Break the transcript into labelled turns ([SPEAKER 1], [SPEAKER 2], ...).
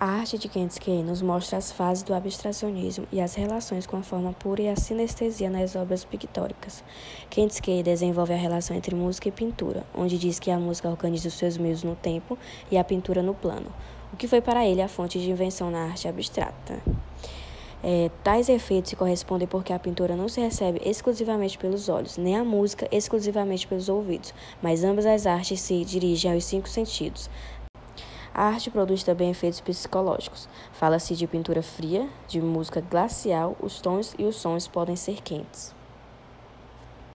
[SPEAKER 1] A arte de Kensuke nos mostra as fases do abstracionismo e as relações com a forma pura e a sinestesia nas obras pictóricas. Kensuke desenvolve a relação entre música e pintura, onde diz que a música organiza os seus meios no tempo e a pintura no plano, o que foi para ele a fonte de invenção na arte abstrata. É, tais efeitos se correspondem porque a pintura não se recebe exclusivamente pelos olhos, nem a música exclusivamente pelos ouvidos, mas ambas as artes se dirigem aos cinco sentidos, a arte produz também efeitos psicológicos. Fala-se de pintura fria, de música glacial, os tons e os sons podem ser quentes.